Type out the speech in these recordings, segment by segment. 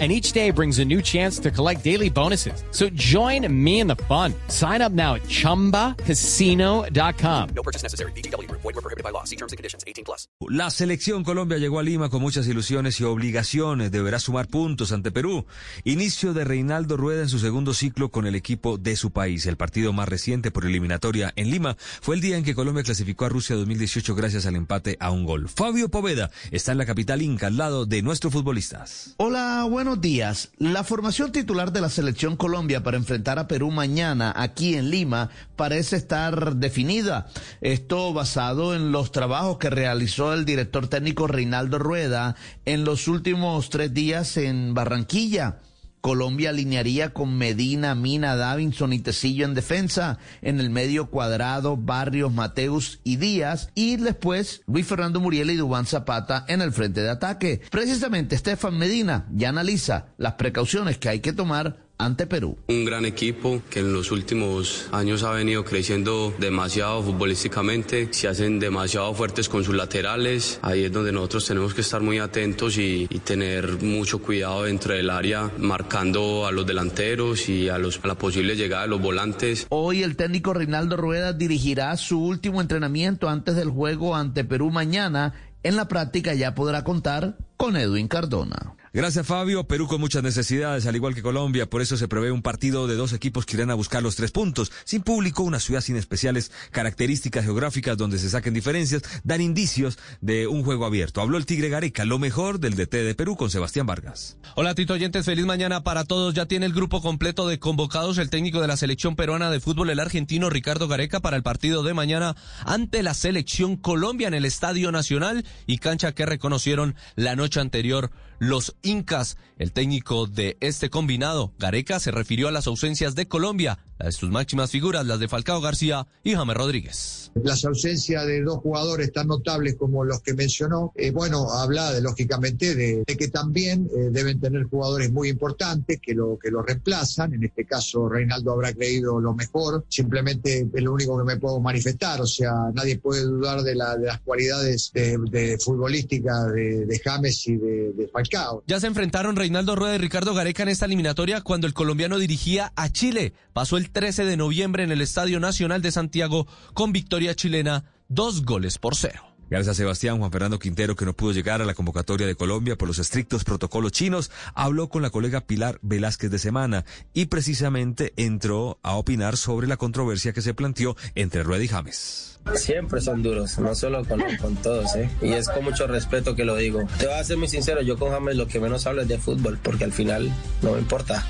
and each day brings a new chance to collect daily bonuses. So join me in the fun. Sign up now at ChumbaCasino.com. No purchase necessary. BGW. Void were prohibited by law. See terms and conditions. 18 plus. La selección Colombia llegó a Lima con muchas ilusiones y obligaciones. Deberá sumar puntos ante Perú. Inicio de Reinaldo Rueda en su segundo ciclo con el equipo de su país. El partido más reciente por eliminatoria en Lima fue el día en que Colombia clasificó a Rusia 2018 gracias al empate a un gol. Fabio Poveda está en la capital Inca al lado de nuestros futbolistas. Hola, buenos días. La formación titular de la selección Colombia para enfrentar a Perú mañana aquí en Lima parece estar definida. Esto basado en los trabajos que realizó el director técnico Reinaldo Rueda en los últimos tres días en Barranquilla. Colombia alinearía con Medina, Mina, Davinson y Tecillo en defensa, en el medio Cuadrado, Barrios, Mateus y Díaz, y después Luis Fernando Muriel y Dubán Zapata en el frente de ataque. Precisamente Estefan Medina ya analiza las precauciones que hay que tomar ante Perú. Un gran equipo que en los últimos años ha venido creciendo demasiado futbolísticamente, se hacen demasiado fuertes con sus laterales, ahí es donde nosotros tenemos que estar muy atentos y, y tener mucho cuidado dentro del área, marcando a los delanteros y a, los, a la posible llegada de los volantes. Hoy el técnico Reinaldo Rueda dirigirá su último entrenamiento antes del juego ante Perú mañana. En la práctica ya podrá contar con Edwin Cardona. Gracias Fabio. Perú con muchas necesidades, al igual que Colombia, por eso se prevé un partido de dos equipos que irán a buscar los tres puntos. Sin público, una ciudad sin especiales características geográficas donde se saquen diferencias, dan indicios de un juego abierto. Habló el Tigre Gareca, lo mejor del DT de Perú con Sebastián Vargas. Hola Tito Oyentes, feliz mañana para todos. Ya tiene el grupo completo de convocados el técnico de la selección peruana de fútbol, el argentino Ricardo Gareca, para el partido de mañana ante la selección Colombia en el Estadio Nacional y cancha que reconocieron la noche anterior los Incas. El técnico de este combinado, Gareca, se refirió a las ausencias de Colombia, sus máximas figuras, las de Falcao García y James Rodríguez. Las ausencias de dos jugadores tan notables como los que mencionó, eh, bueno, habla de, lógicamente de, de que también eh, deben tener jugadores muy importantes que lo, que lo reemplazan. En este caso, Reinaldo habrá creído lo mejor. Simplemente es lo único que me puedo manifestar. O sea, nadie puede dudar de, la, de las cualidades de, de futbolística de, James y de, de Falcao. Ya se enfrentaron Reinaldo Rueda y Ricardo Gareca en esta eliminatoria cuando el colombiano dirigía a Chile. Pasó el 13 de noviembre en el Estadio Nacional de Santiago con victoria chilena, dos goles por cero. Gracias a Sebastián, Juan Fernando Quintero, que no pudo llegar a la convocatoria de Colombia por los estrictos protocolos chinos, habló con la colega Pilar Velázquez de Semana y precisamente entró a opinar sobre la controversia que se planteó entre Rueda y James. Siempre son duros, no solo con, con todos, ¿eh? Y es con mucho respeto que lo digo. Te voy a ser muy sincero, yo con James lo que menos hablo es de fútbol, porque al final no me importa,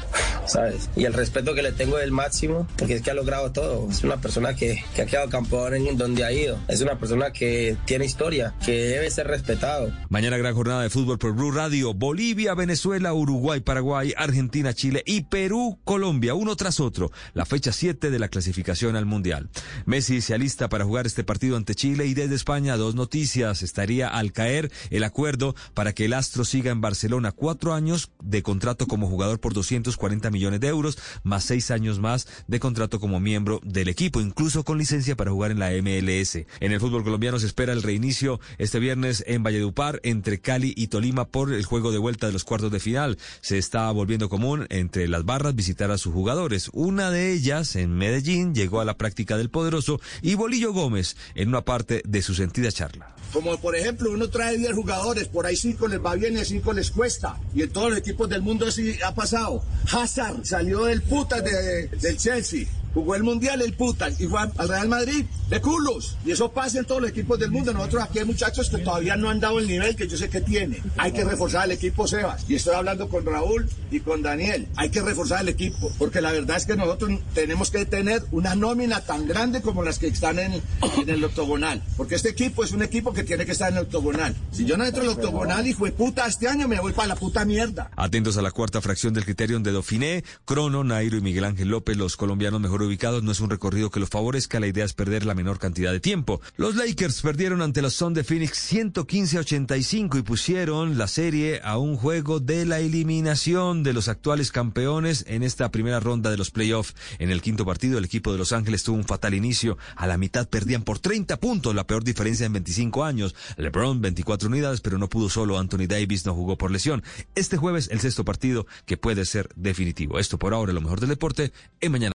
Y el respeto que le tengo es el máximo, porque es que ha logrado todo. Es una persona que, que ha quedado campeón en donde ha ido. Es una persona que tiene historia, que debe ser respetado. Mañana gran jornada de fútbol por Blue Radio. Bolivia, Venezuela, Uruguay, Paraguay, Argentina, Chile y Perú, Colombia, uno tras otro. La fecha 7 de la clasificación al Mundial. Messi se alista para jugar este partido ante Chile y desde España dos noticias. Estaría al caer el acuerdo para que el Astro siga en Barcelona cuatro años de contrato como jugador por 240 millones de euros, más seis años más de contrato como miembro del equipo, incluso con licencia para jugar en la MLS. En el fútbol colombiano se espera el reinicio este viernes en Valledupar entre Cali y Tolima por el juego de vuelta de los cuartos de final. Se está volviendo común entre las barras visitar a sus jugadores. Una de ellas, en Medellín, llegó a la práctica del poderoso y Bolillo Gómez en una parte de su sentida charla. Como por ejemplo, uno trae 10 jugadores, por ahí 5 les va bien y 5 les cuesta. Y en todos los equipos del mundo así ha pasado. Salió del puta de, del Chelsea. Jugó el Mundial el puta y fue al Real Madrid de culos. Y eso pasa en todos los equipos del mundo. Nosotros aquí hay muchachos que todavía no han dado el nivel que yo sé que tiene. Hay que reforzar el equipo Sebas. Y estoy hablando con Raúl y con Daniel. Hay que reforzar el equipo. Porque la verdad es que nosotros tenemos que tener una nómina tan grande como las que están en, el octogonal. Porque este equipo es un equipo que tiene que estar en el octogonal. Si yo no entro en el octogonal, hijo de puta, este año me voy para la puta mierda. Atentos a la cuarta fracción del criterium de Dauphiné, Crono, Nairo y Miguel Ángel López, los colombianos mejor ubicados no es un recorrido que los favorezca, la idea es perder la menor cantidad de tiempo. Los Lakers perdieron ante los Son de Phoenix 115 a 85 y pusieron la serie a un juego de la eliminación de los actuales campeones en esta primera ronda de los playoffs. En el quinto partido, el equipo de Los Ángeles tuvo un fatal inicio. A la mitad perdían por 30 puntos, la peor diferencia en 25 años. LeBron 24 unidades, pero no pudo solo. Anthony Davis no jugó por lesión. Este jueves, el sexto partido que puede ser definitivo. Esto por ahora, lo mejor del deporte, en mañana.